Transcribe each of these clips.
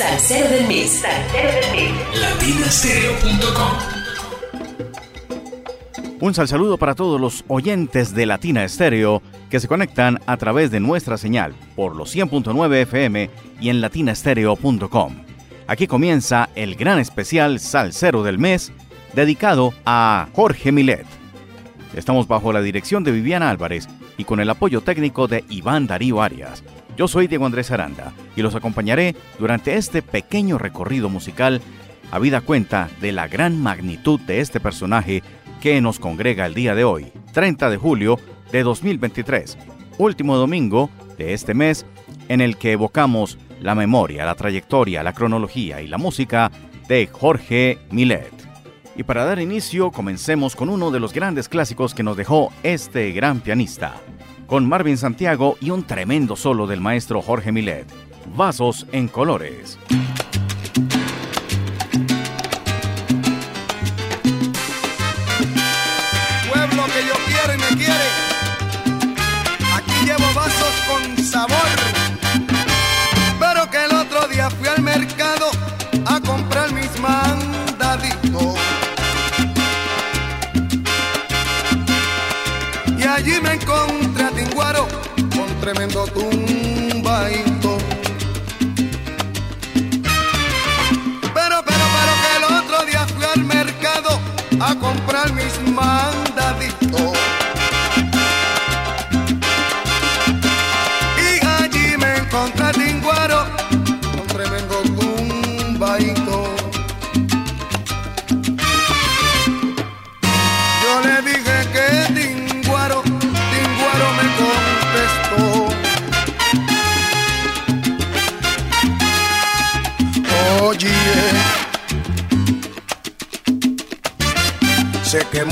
Salsero del mes. Salsero del mes. Latinastereo.com Un sal saludo para todos los oyentes de Latina Estéreo que se conectan a través de nuestra señal por los 100.9 FM y en latinastereo.com. Aquí comienza el gran especial Salsero del mes dedicado a Jorge Milet. Estamos bajo la dirección de Viviana Álvarez y con el apoyo técnico de Iván Darío Arias. Yo soy Diego Andrés Aranda y los acompañaré durante este pequeño recorrido musical habida cuenta de la gran magnitud de este personaje que nos congrega el día de hoy, 30 de julio de 2023, último domingo de este mes en el que evocamos la memoria, la trayectoria, la cronología y la música de Jorge Milet. Y para dar inicio, comencemos con uno de los grandes clásicos que nos dejó este gran pianista, con Marvin Santiago y un tremendo solo del maestro Jorge Milet, Vasos en Colores. Tremendo tumbaito. Pero, pero, pero que el otro día fui al mercado a comprar mis mandaditos. Y allí me encontré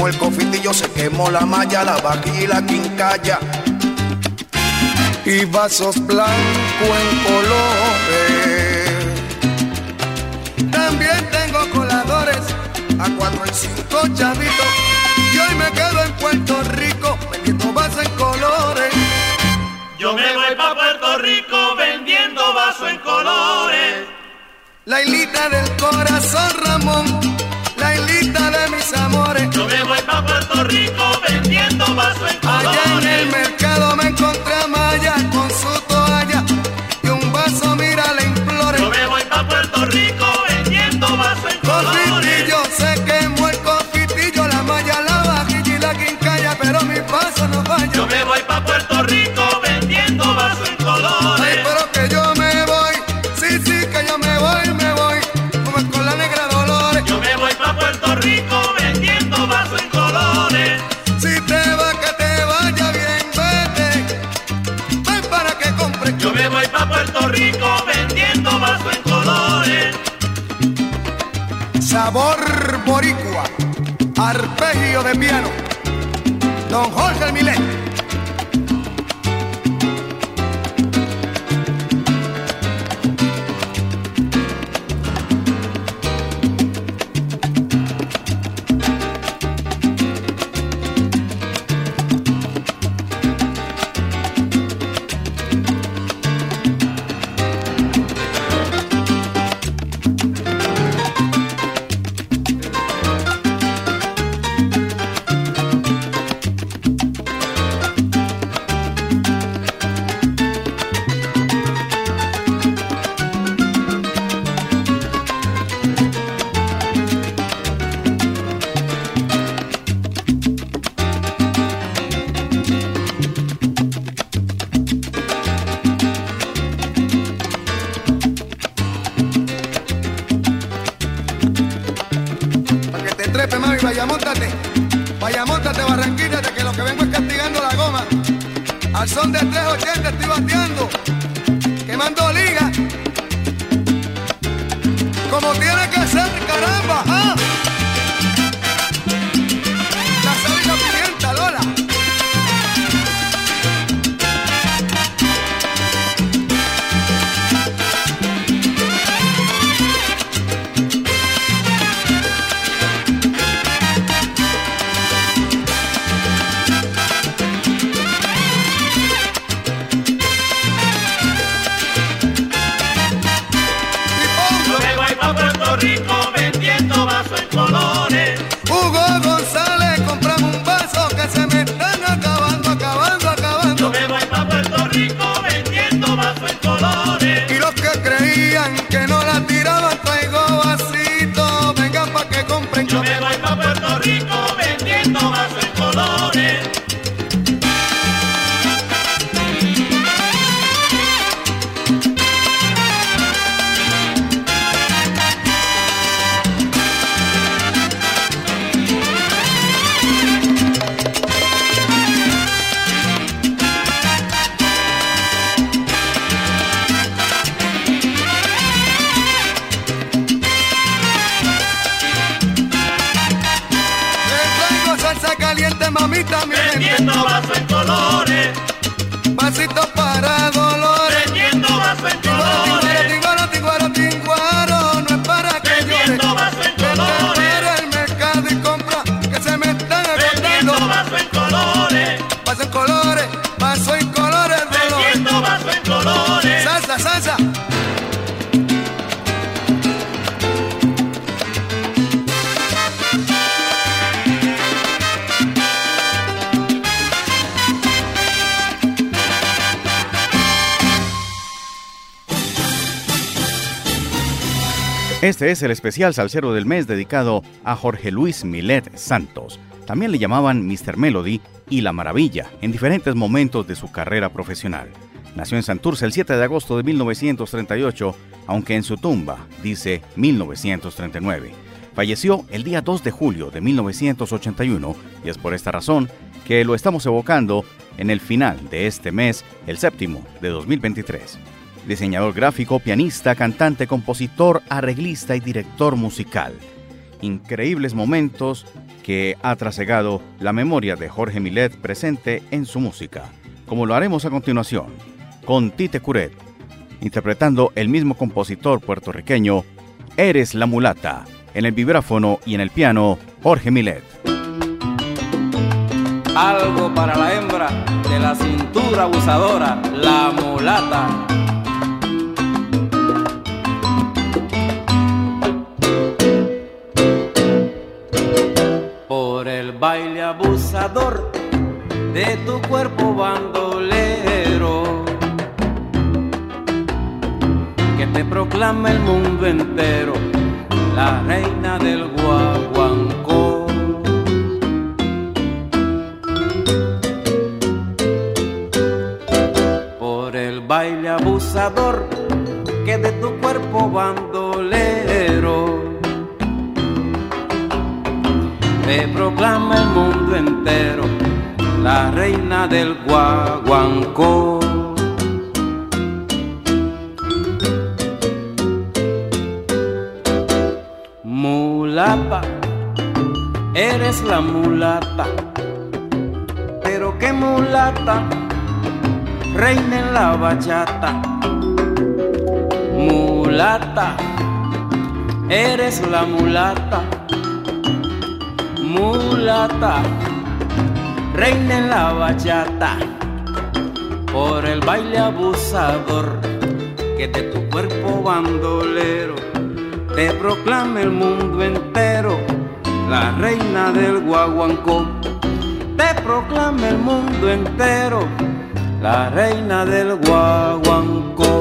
el cofitillo, se quemó la malla, la vajilla quincalla. Y vasos blancos en colores. También tengo coladores a cuatro y cinco chavitos. Y hoy me quedo en Puerto Rico vendiendo vasos en colores. Yo me voy pa' Puerto Rico vendiendo vaso en colores. La hilita del corazón Ramón, de mis amores. Yo me voy pa' Puerto Rico vendiendo vaso en colores. Allá en el mercado me encontré a Maya con su toalla y un vaso, mira, le implore. Yo me voy pa' Puerto Rico vendiendo vaso en colores. Cofitillo, se quemó el cofitillo, la malla, la vajilla y la quincalla, pero mi paso no falla. Yo me voy pa' Puerto Rico es el especial salsero del mes dedicado a Jorge Luis Milet Santos. También le llamaban Mr. Melody y La Maravilla en diferentes momentos de su carrera profesional. Nació en Santurce el 7 de agosto de 1938, aunque en su tumba dice 1939. Falleció el día 2 de julio de 1981 y es por esta razón que lo estamos evocando en el final de este mes, el séptimo de 2023 diseñador gráfico, pianista, cantante, compositor, arreglista y director musical. Increíbles momentos que ha trasegado la memoria de Jorge Milet presente en su música, como lo haremos a continuación, con Tite Curet, interpretando el mismo compositor puertorriqueño, Eres la mulata, en el vibráfono y en el piano, Jorge Milet. Algo para la hembra de la cintura abusadora, la mulata. Baile abusador de tu cuerpo bandolero que te proclama el mundo entero la reina del guaguancó. Por el baile abusador que de tu cuerpo bandolero te proclama el mundo entero la reina del guaguancó. Mulata, eres la mulata, pero qué mulata, reina en la bachata. Mulata, eres la mulata mulata, reina en la bachata, por el baile abusador que de tu cuerpo bandolero te proclama el mundo entero, la reina del guaguancó, te proclama el mundo entero, la reina del guaguancó.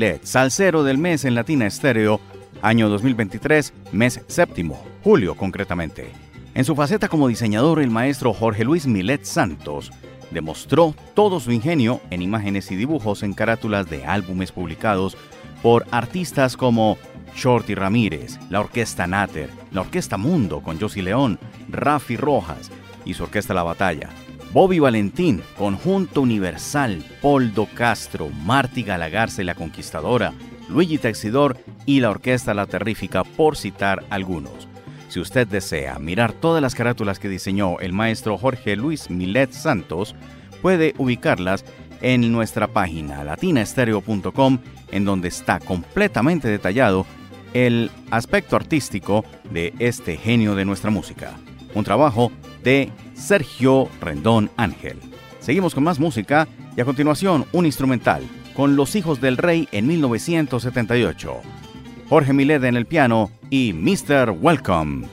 Milet, salsero del mes en Latina Estéreo, año 2023, mes séptimo, julio concretamente. En su faceta como diseñador, el maestro Jorge Luis Milet Santos demostró todo su ingenio en imágenes y dibujos en carátulas de álbumes publicados por artistas como Shorty Ramírez, la Orquesta Nater, la Orquesta Mundo con Josie León, Rafi Rojas y su Orquesta La Batalla, Bobby Valentín, Conjunto Universal, Poldo Castro, Marty Galagarce la Conquistadora, Luigi Texidor y la Orquesta La Terrífica, por citar algunos. Si usted desea mirar todas las carátulas que diseñó el maestro Jorge Luis Milet Santos, puede ubicarlas en nuestra página latinaestereo.com, en donde está completamente detallado el aspecto artístico de este genio de nuestra música. Un trabajo de Sergio Rendón Ángel. Seguimos con más música y a continuación un instrumental con Los Hijos del Rey en 1978. Jorge Milet en el piano y Mr. Welcome.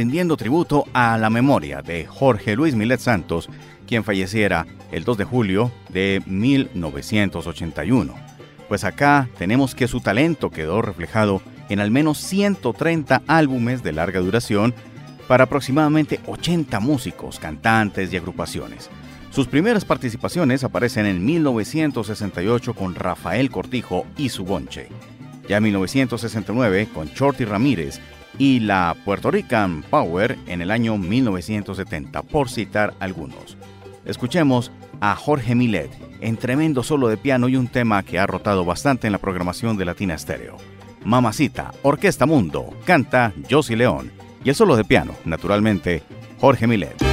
Rindiendo tributo a la memoria de Jorge Luis Milet Santos, quien falleciera el 2 de julio de 1981. Pues acá tenemos que su talento quedó reflejado en al menos 130 álbumes de larga duración para aproximadamente 80 músicos, cantantes y agrupaciones. Sus primeras participaciones aparecen en 1968 con Rafael Cortijo y su bonche. Ya en 1969 con Shorty Ramírez y la Puerto Rican Power en el año 1970, por citar algunos. Escuchemos a Jorge Milet en tremendo solo de piano y un tema que ha rotado bastante en la programación de Latina Stereo. Mamacita, Orquesta Mundo, canta Josie León y el solo de piano, naturalmente, Jorge Milet.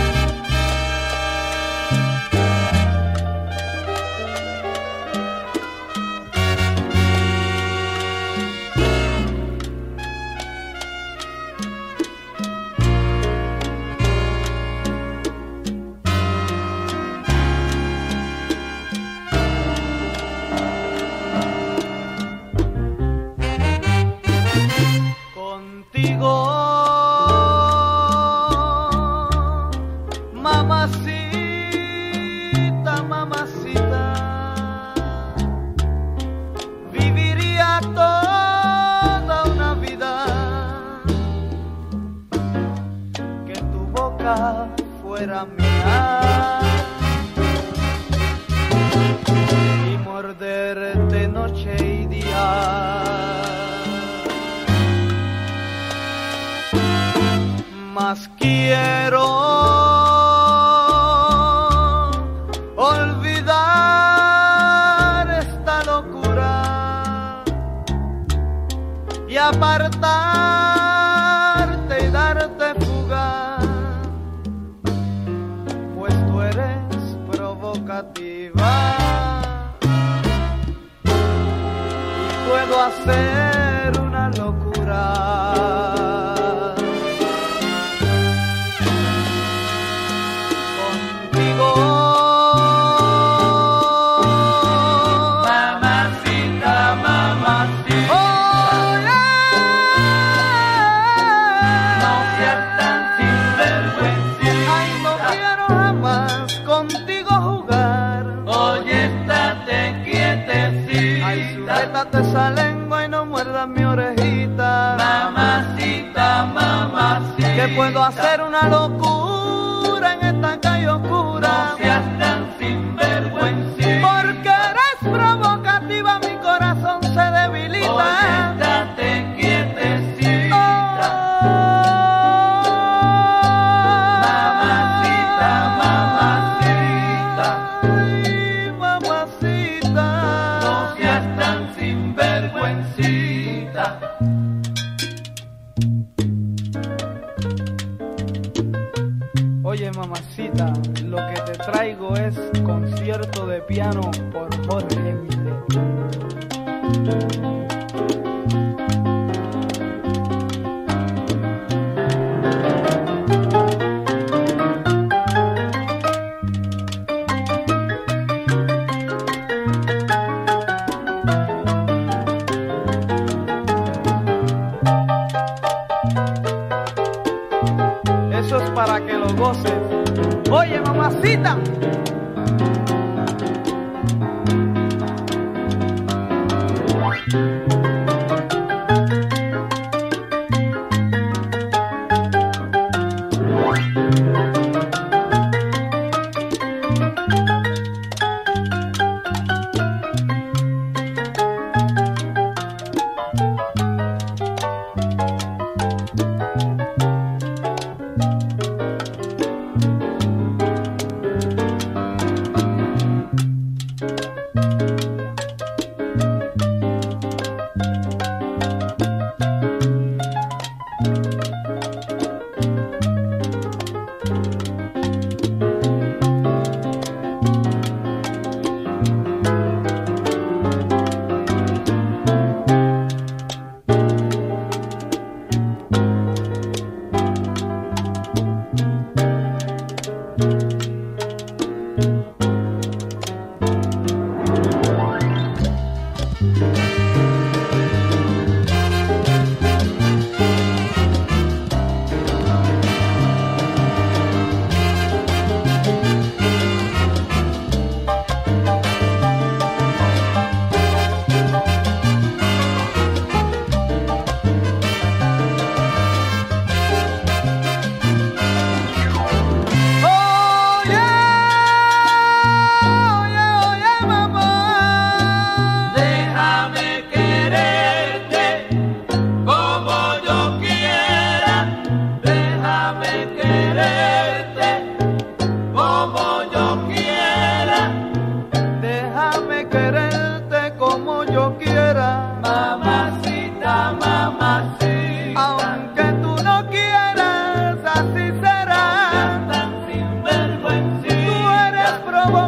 Puedo hacer una locura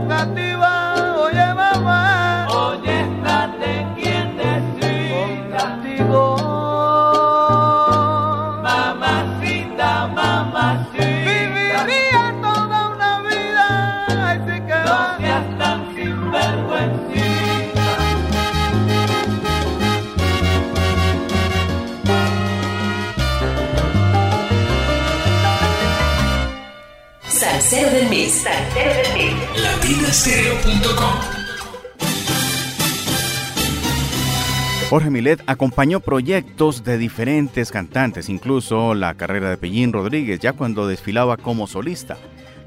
that the Jorge Milet acompañó proyectos de diferentes cantantes, incluso la carrera de Pellín Rodríguez, ya cuando desfilaba como solista,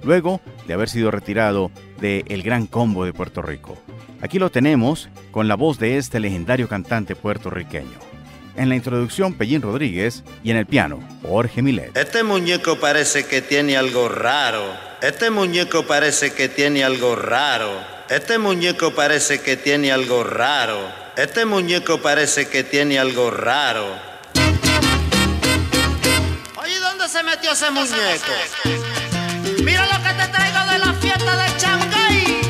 luego de haber sido retirado de El Gran Combo de Puerto Rico. Aquí lo tenemos con la voz de este legendario cantante puertorriqueño. En la introducción, Pellín Rodríguez y en el piano, Jorge Milet. Este muñeco parece que tiene algo raro. Este muñeco parece que tiene algo raro. Este muñeco parece que tiene algo raro. Este muñeco parece que tiene algo raro. Oye, ¿dónde se metió ese muñeco? Mira lo que te traigo de la fiesta de Shanghai.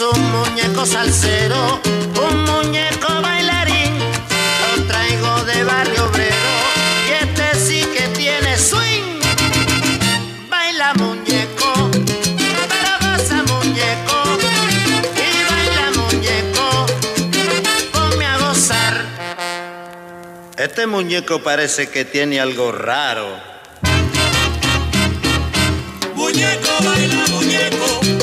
Es un muñeco salsero, un muñeco bailarín, lo traigo de barrio obrero, y este sí que tiene swing, baila muñeco. Este muñeco parece que tiene algo raro. Muñeco baila muñeco. muñeco?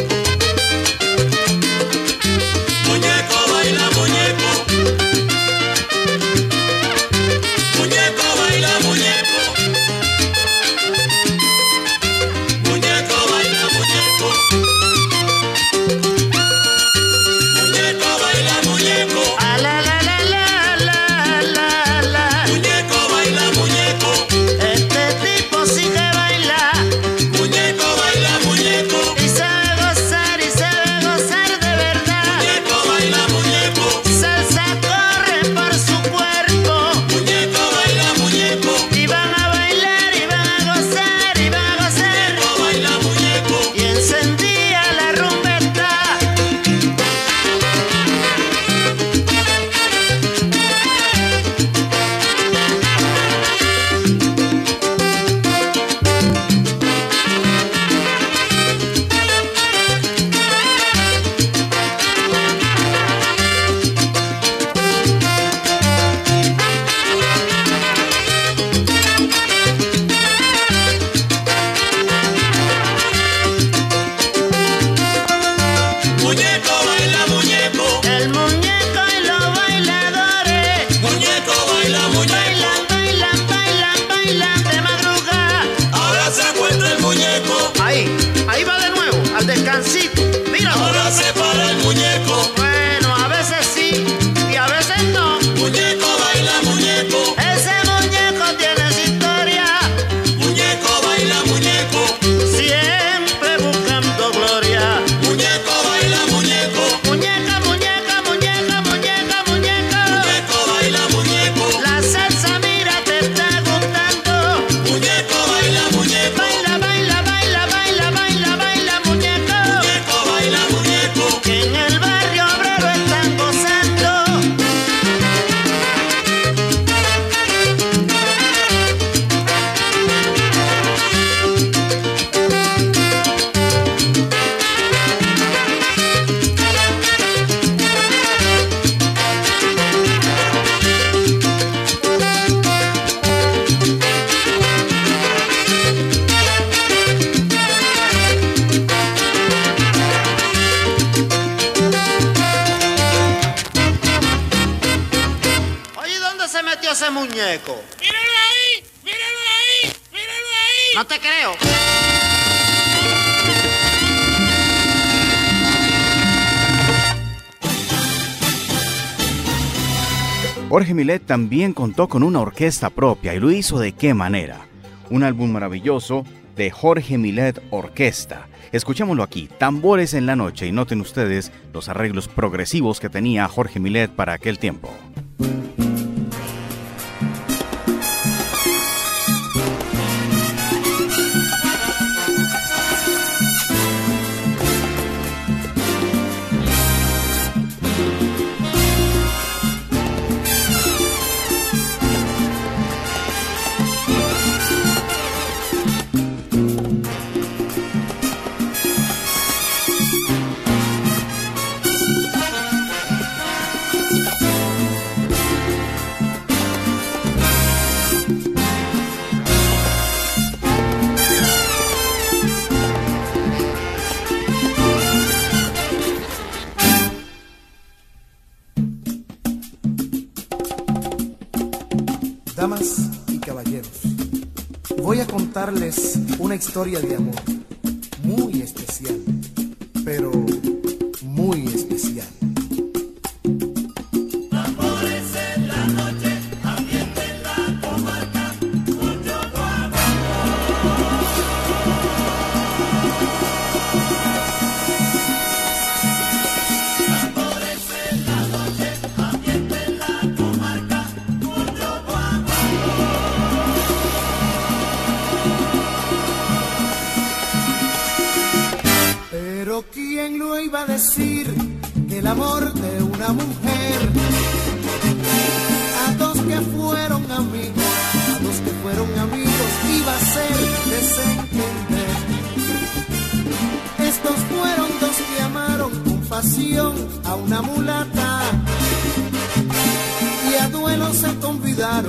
Milet también contó con una orquesta propia y lo hizo de qué manera. Un álbum maravilloso de Jorge Milet Orquesta. Escuchémoslo aquí, Tambores en la Noche, y noten ustedes los arreglos progresivos que tenía Jorge Milet para aquel tiempo.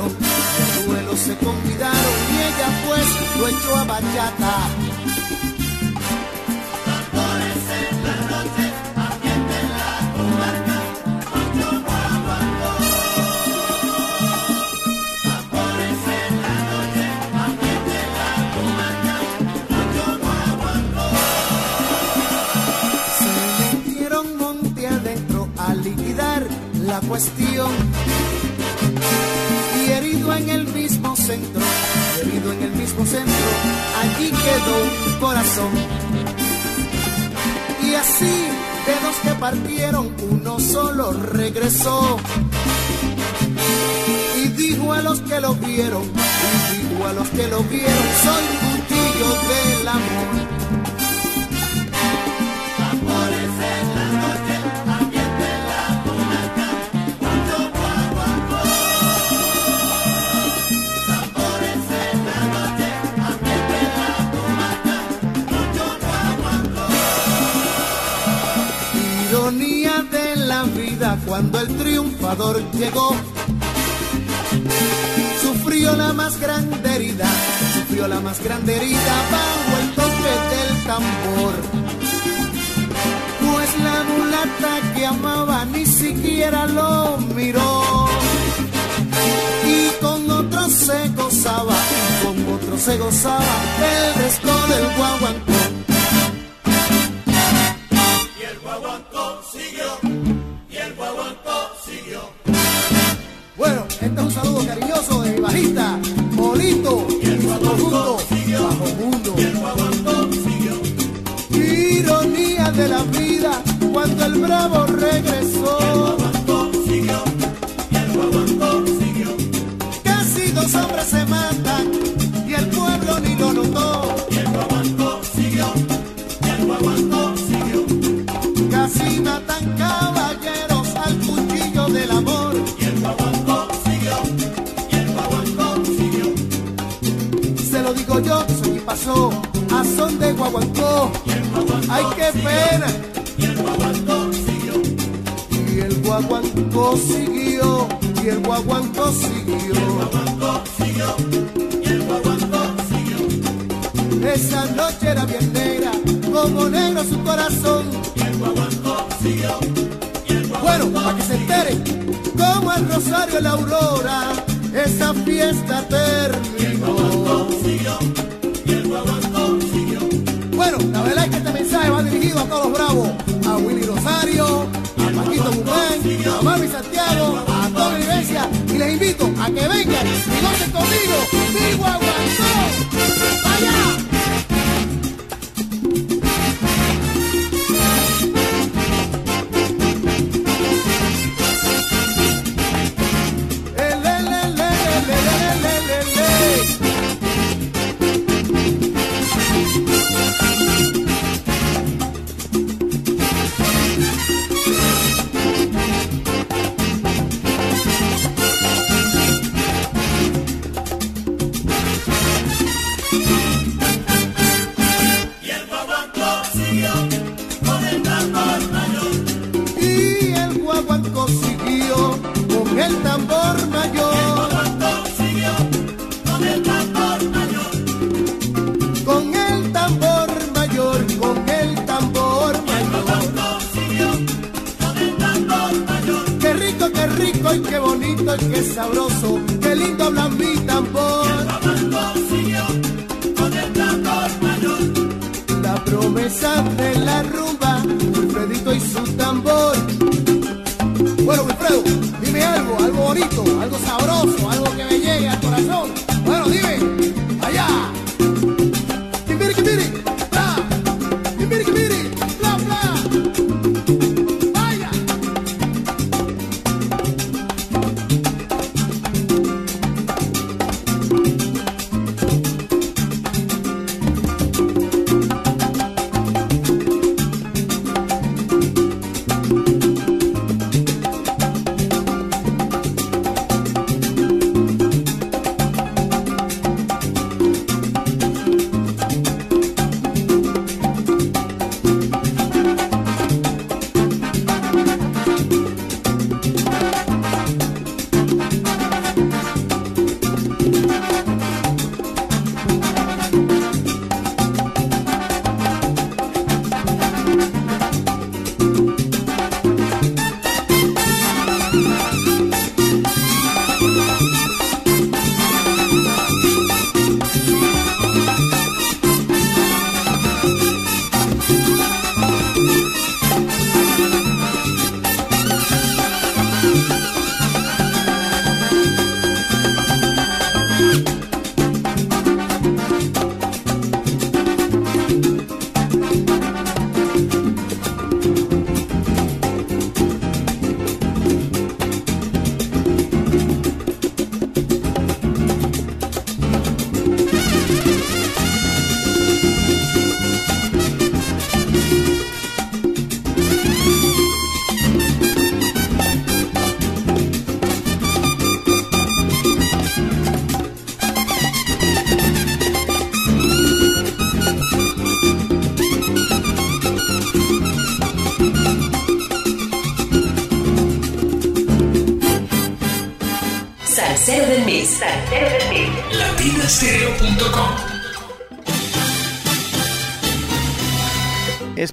el duelo se convidaron y ella pues lo echó a bachata. Tambores en la noche, ambiente en la comarca, Pancho Guaguancó. Tambores en la noche, ambiente en la comarca, Pancho Guaguancó. Se metieron monte adentro a liquidar la cuestión Bebido en el mismo centro, bebido en el mismo centro, allí quedó un corazón. Y así, de los que partieron, uno solo regresó. Y dijo a los que lo vieron, y dijo a los que lo vieron, soy un del amor. Cuando el triunfador llegó. Sufrió la más grande herida, sufrió la más grande herida bajo el toque del tambor. Pues la mulata que amaba ni siquiera lo miró. Y con otro se gozaba, con otro se gozaba el resto del Este es un saludo cariñoso de mi bajista, Polito, y el bajo mundo. Y el Ironía de la vida, cuando el bravo regresó. Y el siguió, y el siguió. Casi dos hombres se matan. a son de guaguancó. Ay, qué pena. Y el guaguancó siguió. Y el guaguancó siguió. Y el guaguancó siguió. Y el guaguancó siguió. Esa noche era bien negra, como negro su corazón. Y el guaguancó siguió. Bueno, para que se enteren, como el rosario y la aurora, esa fiesta terminó. Y el guaguancó siguió. A todos los bravos, a Willy Rosario, a Paquito Mujén, a Marvin Santiago, a toda iglesia, y les invito a que vengan y gocen conmigo, mi guaguancó.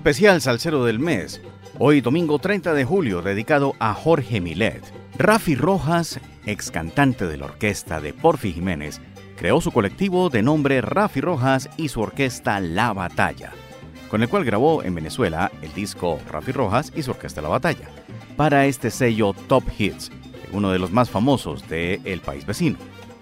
Especial Salcero del Mes, hoy domingo 30 de julio, dedicado a Jorge Milet. Rafi Rojas, ex cantante de la orquesta de Porfi Jiménez, creó su colectivo de nombre Rafi Rojas y su orquesta La Batalla, con el cual grabó en Venezuela el disco Rafi Rojas y su orquesta La Batalla, para este sello Top Hits, uno de los más famosos del el país vecino.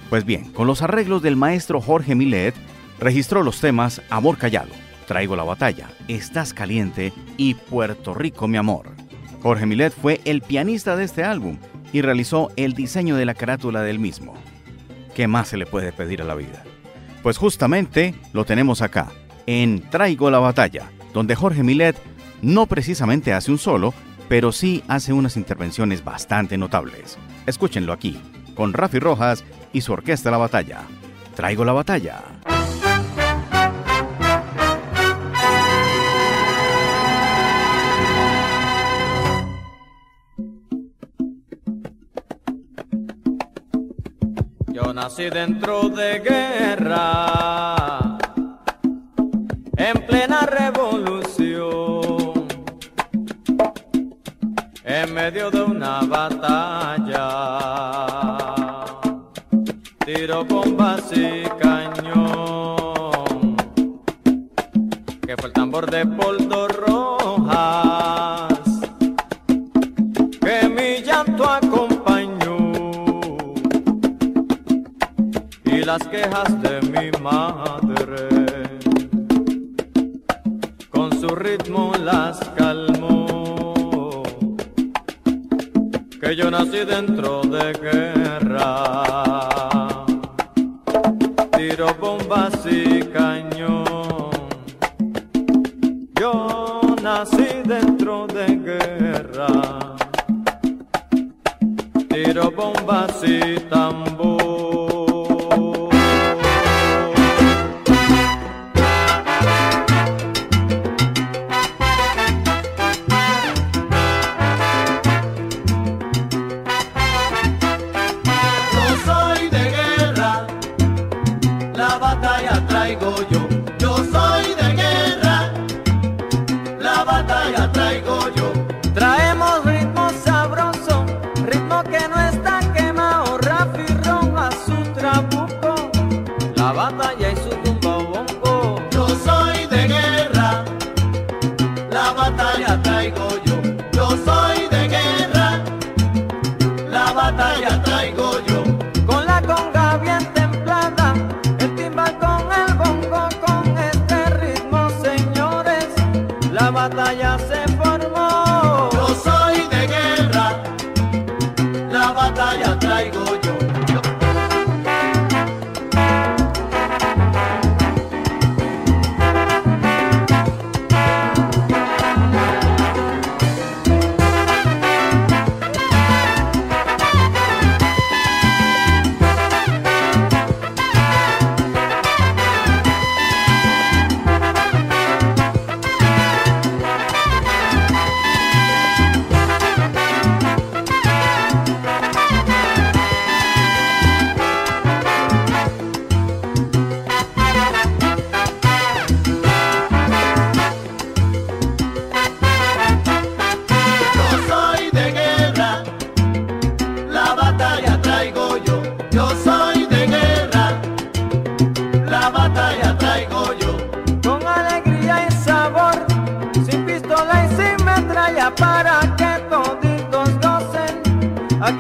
Pues bien, con los arreglos del maestro Jorge Milet, registró los temas Amor Callado, Traigo la batalla, Estás caliente y Puerto Rico mi amor. Jorge Milet fue el pianista de este álbum y realizó el diseño de la carátula del mismo. ¿Qué más se le puede pedir a la vida? Pues justamente lo tenemos acá, en Traigo la batalla, donde Jorge Milet no precisamente hace un solo, pero sí hace unas intervenciones bastante notables. Escúchenlo aquí, con Rafi Rojas y su orquesta La Batalla. Traigo la batalla. Nací dentro de guerra, en plena revolución, en medio de una batalla. tiro bombas y cañón, que fue el tambor de Poldo Rojas, las quejas de mi madre, con su ritmo las calmó, que yo nací dentro de guerra tiro bombas y cañón. Yo nací dentro de guerra, tiro bombas y tambor.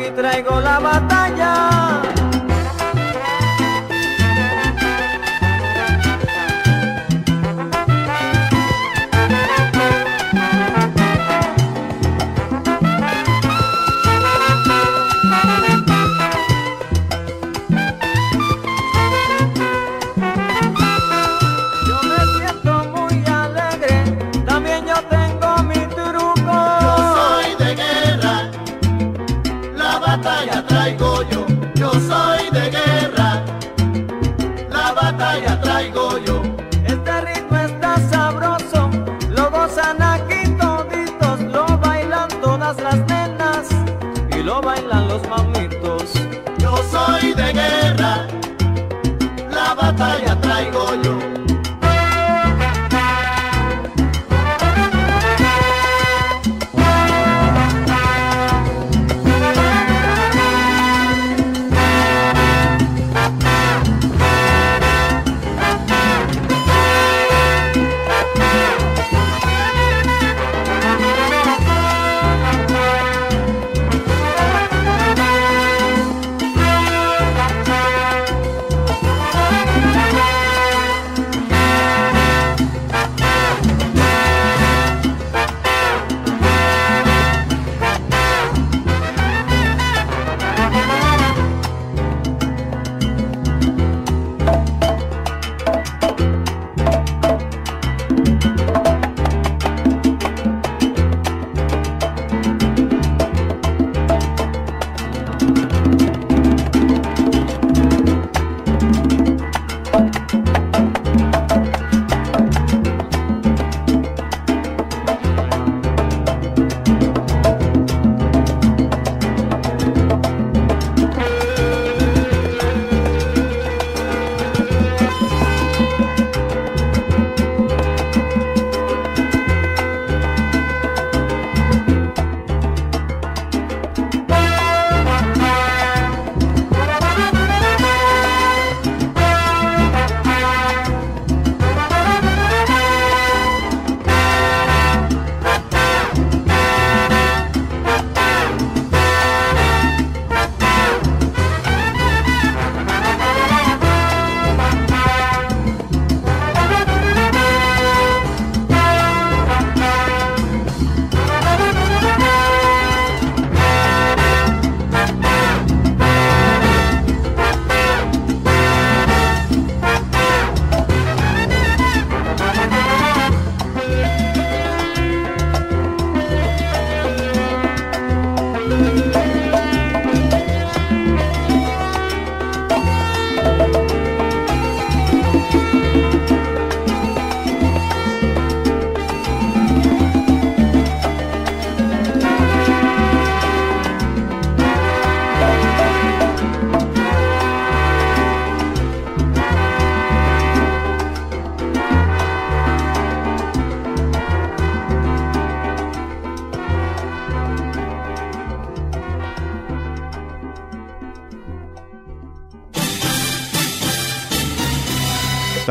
aquí traigo la batalla.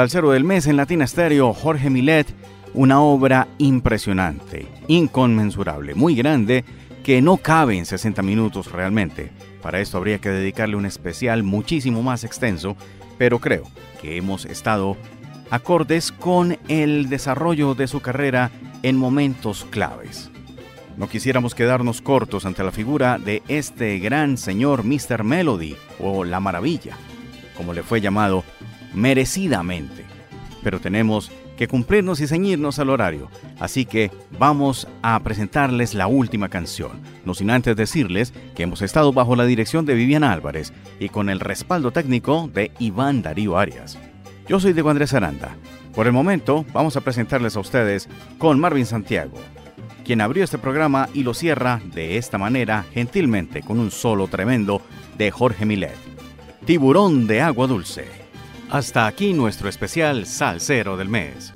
Salsero del mes en Latina Stereo, Jorge Milet, una obra impresionante, inconmensurable, muy grande, que no cabe en 60 minutos realmente. Para esto habría que dedicarle un especial muchísimo más extenso, pero creo que hemos estado acordes con el desarrollo de su carrera en momentos claves. No quisiéramos quedarnos cortos ante la figura de este gran señor Mr. Melody o La Maravilla, como le fue llamado merecidamente. Pero tenemos que cumplirnos y ceñirnos al horario, así que vamos a presentarles la última canción, no sin antes decirles que hemos estado bajo la dirección de Viviana Álvarez y con el respaldo técnico de Iván Darío Arias. Yo soy Diego Andrés Aranda. Por el momento vamos a presentarles a ustedes con Marvin Santiago, quien abrió este programa y lo cierra de esta manera gentilmente con un solo tremendo de Jorge Milet. Tiburón de agua dulce. Hasta aquí nuestro especial Salsero del Mes.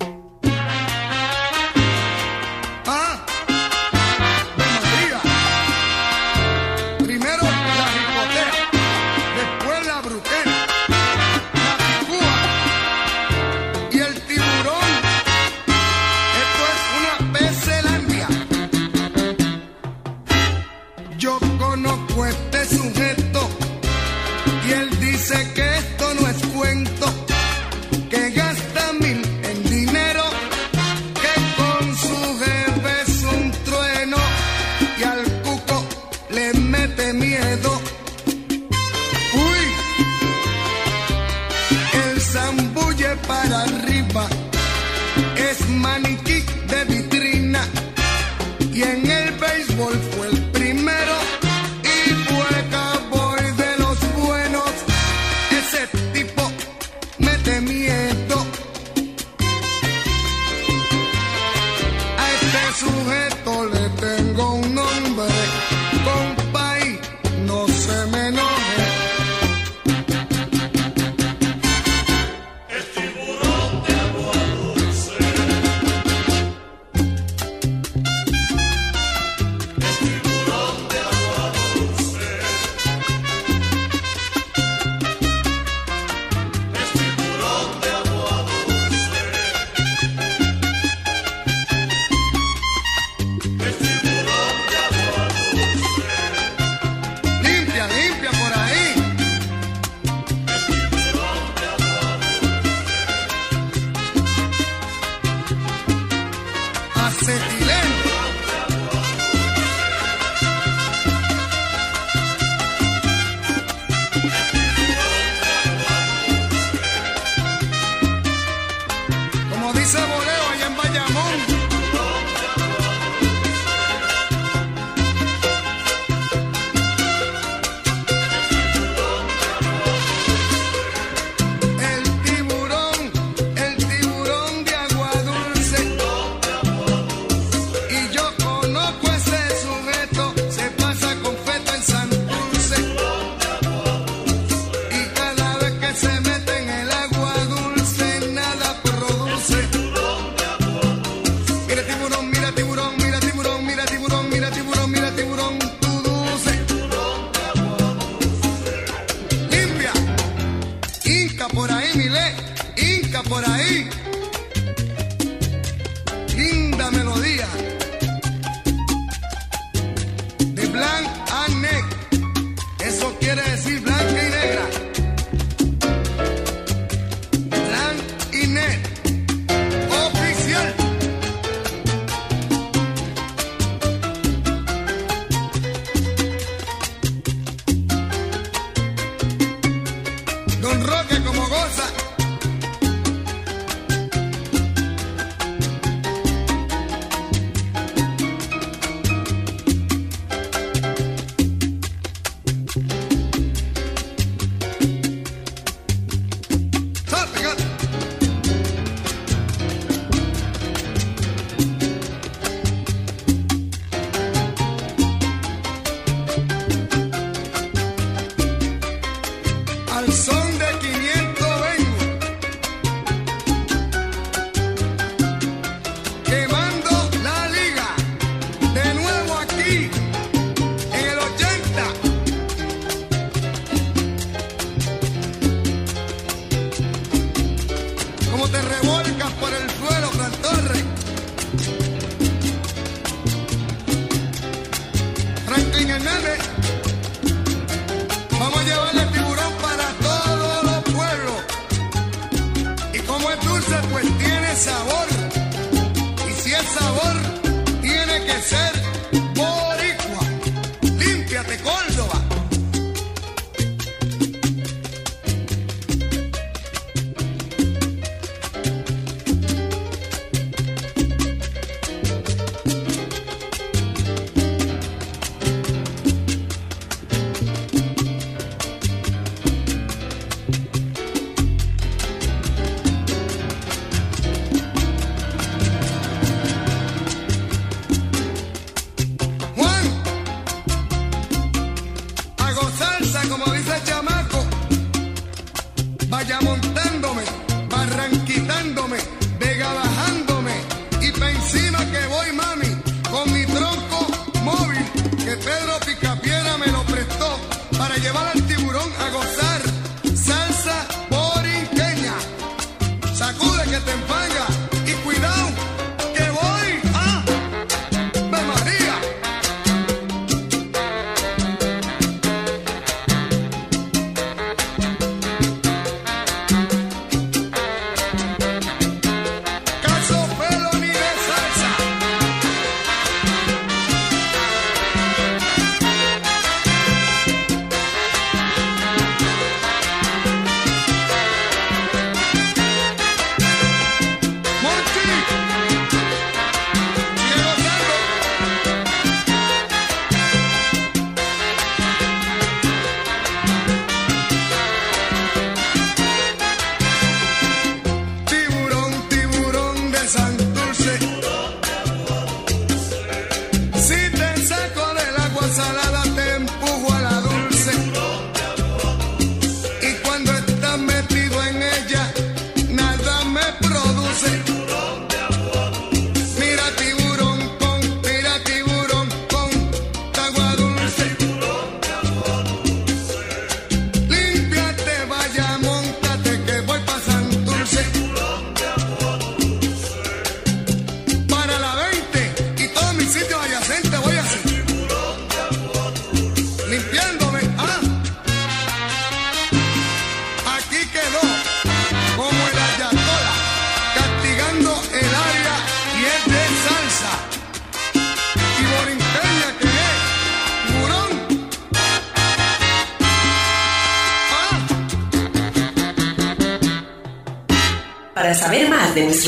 Al son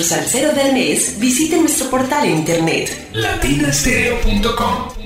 salsero del mes, visite nuestro portal internet latinastereo.com.